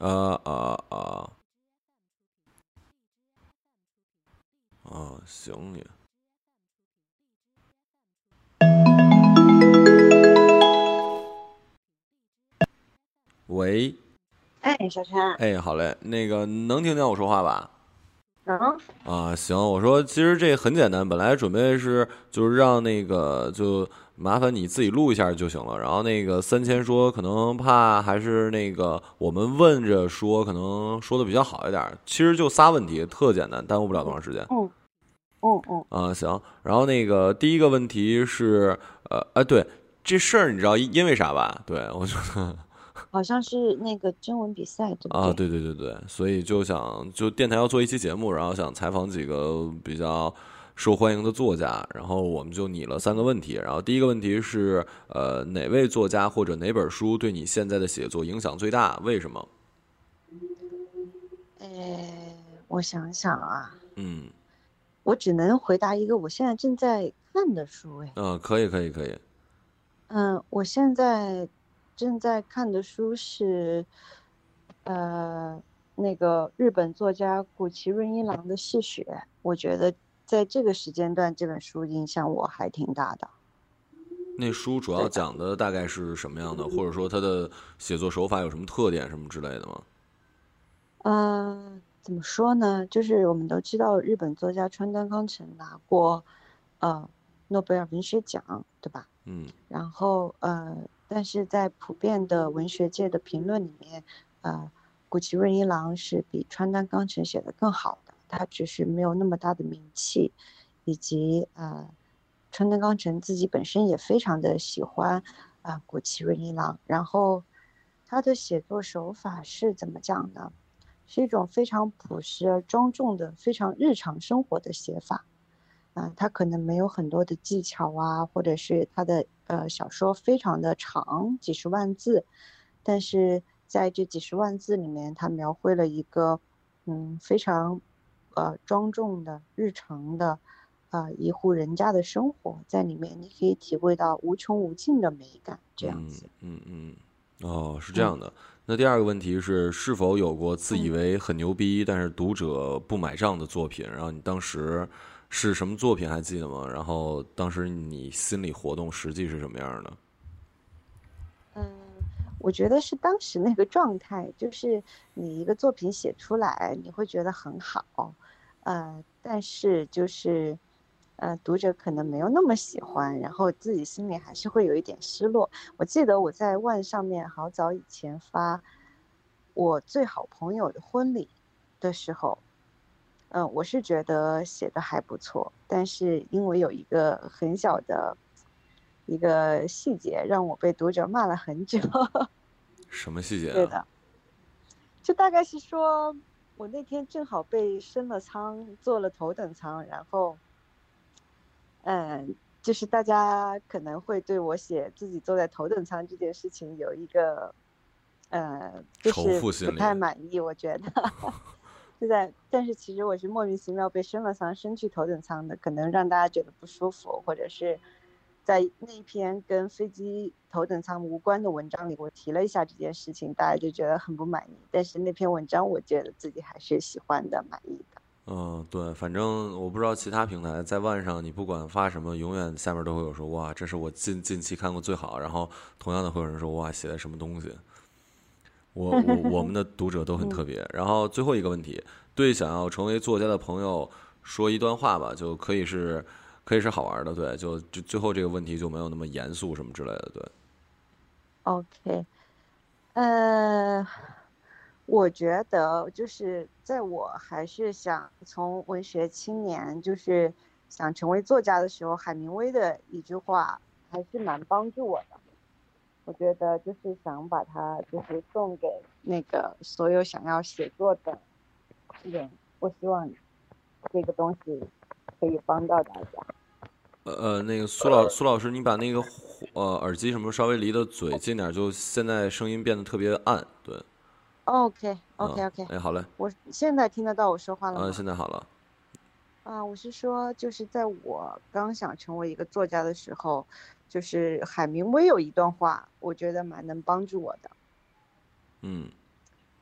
啊啊啊！啊，行也。喂，哎，小陈，哎，好嘞，那个能听见我说话吧？能。啊，行，我说其实这很简单，本来准备是就是让那个就麻烦你自己录一下就行了。然后那个三千说可能怕还是那个我们问着说可能说的比较好一点。其实就仨问题，特简单，耽误不了多长时间。嗯，嗯嗯。啊，行。然后那个第一个问题是，呃，哎，对，这事儿你知道因为啥吧？对我觉得。好像是那个征文比赛，对啊，对对对对，所以就想就电台要做一期节目，然后想采访几个比较受欢迎的作家，然后我们就拟了三个问题，然后第一个问题是，呃，哪位作家或者哪本书对你现在的写作影响最大？为什么？呃，我想想啊，嗯，我只能回答一个我现在正在看的书，哎，嗯，可以可以可以，嗯，我现在。正在看的书是，呃，那个日本作家谷崎润一郎的《嗜血》，我觉得在这个时间段，这本书影响我还挺大的。那书主要讲的大概是什么样的，或者说他的写作手法有什么特点，什么之类的吗？嗯，怎么说呢？就是我们都知道，日本作家川端康成拿过，呃，诺贝尔文学奖，对吧？嗯。然后，呃。但是在普遍的文学界的评论里面，呃，谷崎润一郎是比川端康成写的更好的，他只是没有那么大的名气，以及呃，川端康成自己本身也非常的喜欢啊谷崎润一郎，然后他的写作手法是怎么讲呢？是一种非常朴实而庄重的、非常日常生活的写法。啊，他可能没有很多的技巧啊，或者是他的呃小说非常的长，几十万字，但是在这几十万字里面，他描绘了一个嗯非常呃庄重的日常的啊一户人家的生活，在里面你可以体会到无穷无尽的美感，这样子。嗯嗯，哦，是这样的。那第二个问题是，是否有过自以为很牛逼，但是读者不买账的作品？然后你当时。是什么作品还记得吗？然后当时你心理活动实际是什么样的？嗯，我觉得是当时那个状态，就是你一个作品写出来，你会觉得很好，呃，但是就是呃，读者可能没有那么喜欢，然后自己心里还是会有一点失落。我记得我在万上面好早以前发我最好朋友的婚礼的时候。嗯，我是觉得写的还不错，但是因为有一个很小的一个细节，让我被读者骂了很久。什么细节？对的，就大概是说，我那天正好被升了舱，坐了头等舱，然后，嗯，就是大家可能会对我写自己坐在头等舱这件事情有一个，呃，就是不太满意，我觉得。是在，但是其实我是莫名其妙被升了舱，升去头等舱的，可能让大家觉得不舒服，或者是在那篇跟飞机头等舱无关的文章里，我提了一下这件事情，大家就觉得很不满意。但是那篇文章，我觉得自己还是喜欢的，满意的。嗯，对，反正我不知道其他平台在万上，你不管发什么，永远下面都会有说哇，这是我近近期看过最好。然后同样的会有人说哇，写的什么东西。我我我们的读者都很特别。然后最后一个问题，对想要成为作家的朋友说一段话吧，就可以是可以是好玩的，对，就就最后这个问题就没有那么严肃什么之类的，对。OK，呃，我觉得就是在我还是想从文学青年，就是想成为作家的时候，海明威的一句话还是蛮帮助我的。我觉得就是想把它就是送给那个所有想要写作的人，我希望这个东西可以帮到大家。呃呃，那个苏老苏老师，你把那个呃耳机什么稍微离的嘴近点，就现在声音变得特别暗，对。OK OK OK，哎，好嘞。我现在听得到我说话了吗？嗯，现在好了。啊，我是说，就是在我刚想成为一个作家的时候。就是海明威有一段话，我觉得蛮能帮助我的。嗯，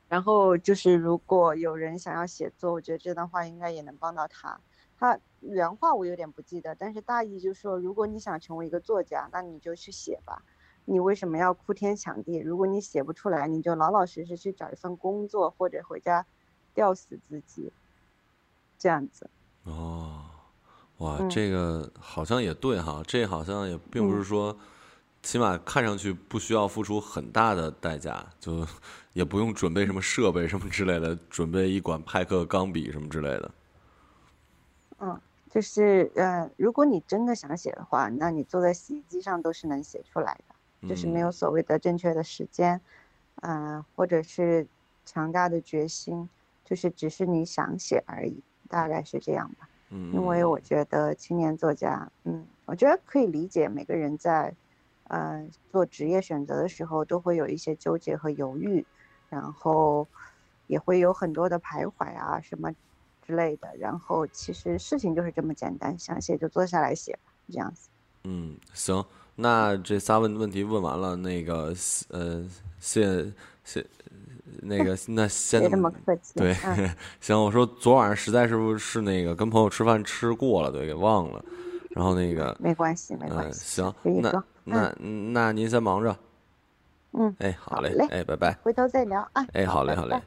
然后就是如果有人想要写作，我觉得这段话应该也能帮到他。他原话我有点不记得，但是大意就是说，如果你想成为一个作家，那你就去写吧。你为什么要哭天抢地？如果你写不出来，你就老老实实去找一份工作，或者回家吊死自己，这样子。哦，哇，这个好像也对哈，这好像也并不是说，起码看上去不需要付出很大的代价，就也不用准备什么设备什么之类的，准备一管派克钢笔什么之类的。嗯，就是呃，如果你真的想写的话，那你坐在洗衣机上都是能写出来的。就是没有所谓的正确的时间，嗯，或者是强大的决心，就是只是你想写而已，大概是这样吧。嗯，因为我觉得青年作家，嗯，我觉得可以理解每个人在，呃，做职业选择的时候都会有一些纠结和犹豫，然后也会有很多的徘徊啊什么之类的。然后其实事情就是这么简单，想写就坐下来写，这样子。嗯，行。那这仨问问题问完了，那个呃，谢谢，那个 那先别这么客气。对，行，我说昨晚上实在是不是那个跟朋友吃饭吃过了，对，给忘了。然后那个没关系，没关系。行，那那那您先忙着。嗯，哎，好嘞，哎，拜拜。回头再聊啊。哎，好嘞，好嘞。